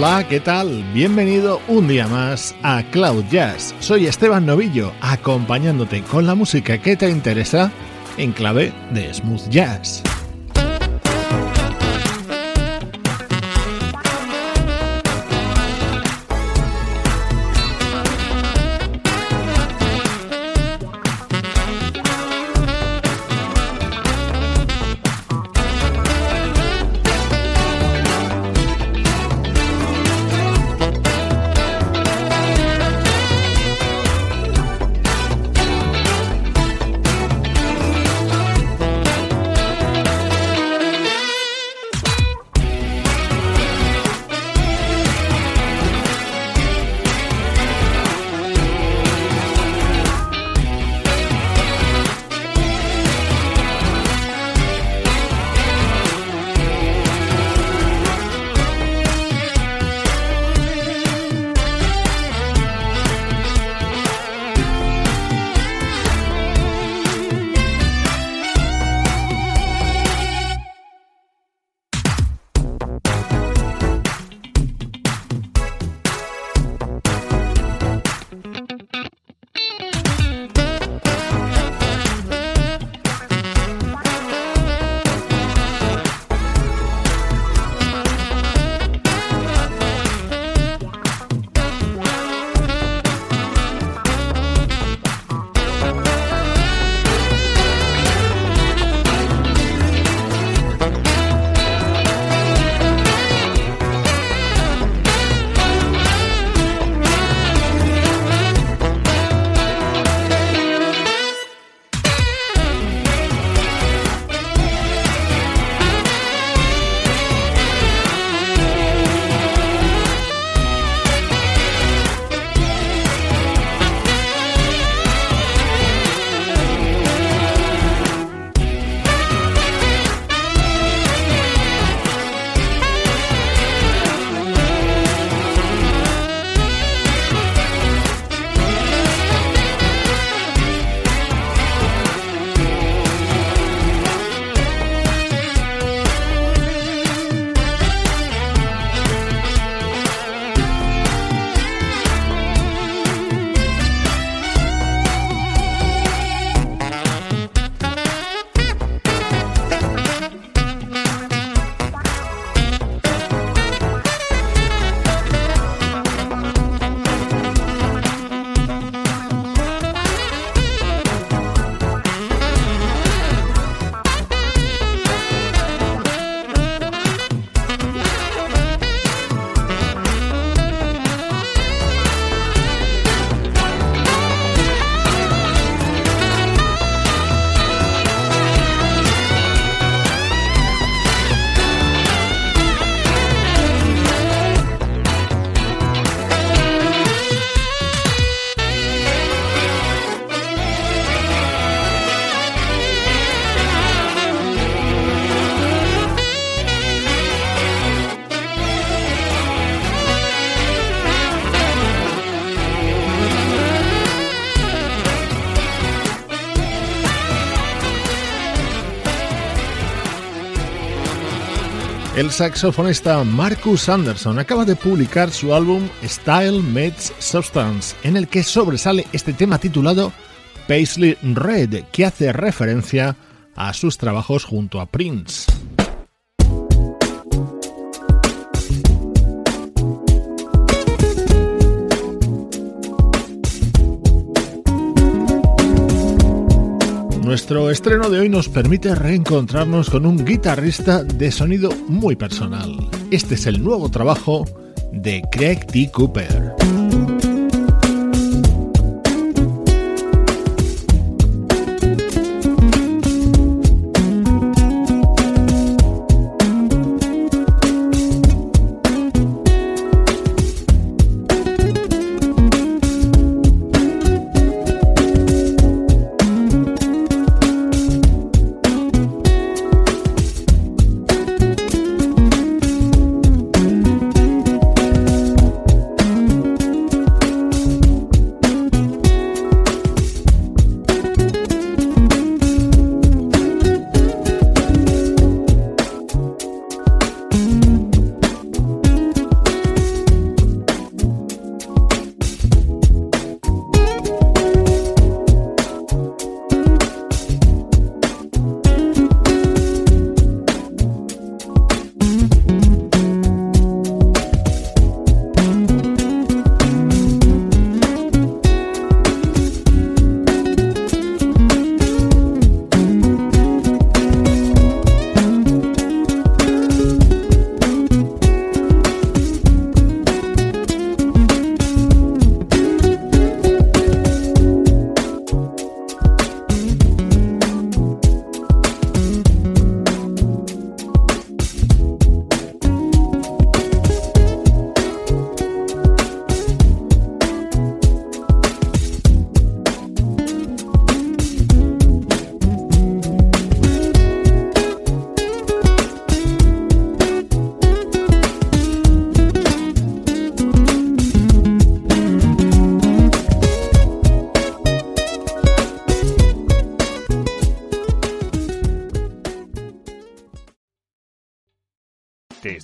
Hola, ¿qué tal? Bienvenido un día más a Cloud Jazz. Soy Esteban Novillo, acompañándote con la música que te interesa en clave de smooth jazz. El saxofonista Marcus Anderson acaba de publicar su álbum Style Meets Substance, en el que sobresale este tema titulado Paisley Red, que hace referencia a sus trabajos junto a Prince. Nuestro estreno de hoy nos permite reencontrarnos con un guitarrista de sonido muy personal. Este es el nuevo trabajo de Craig T. Cooper.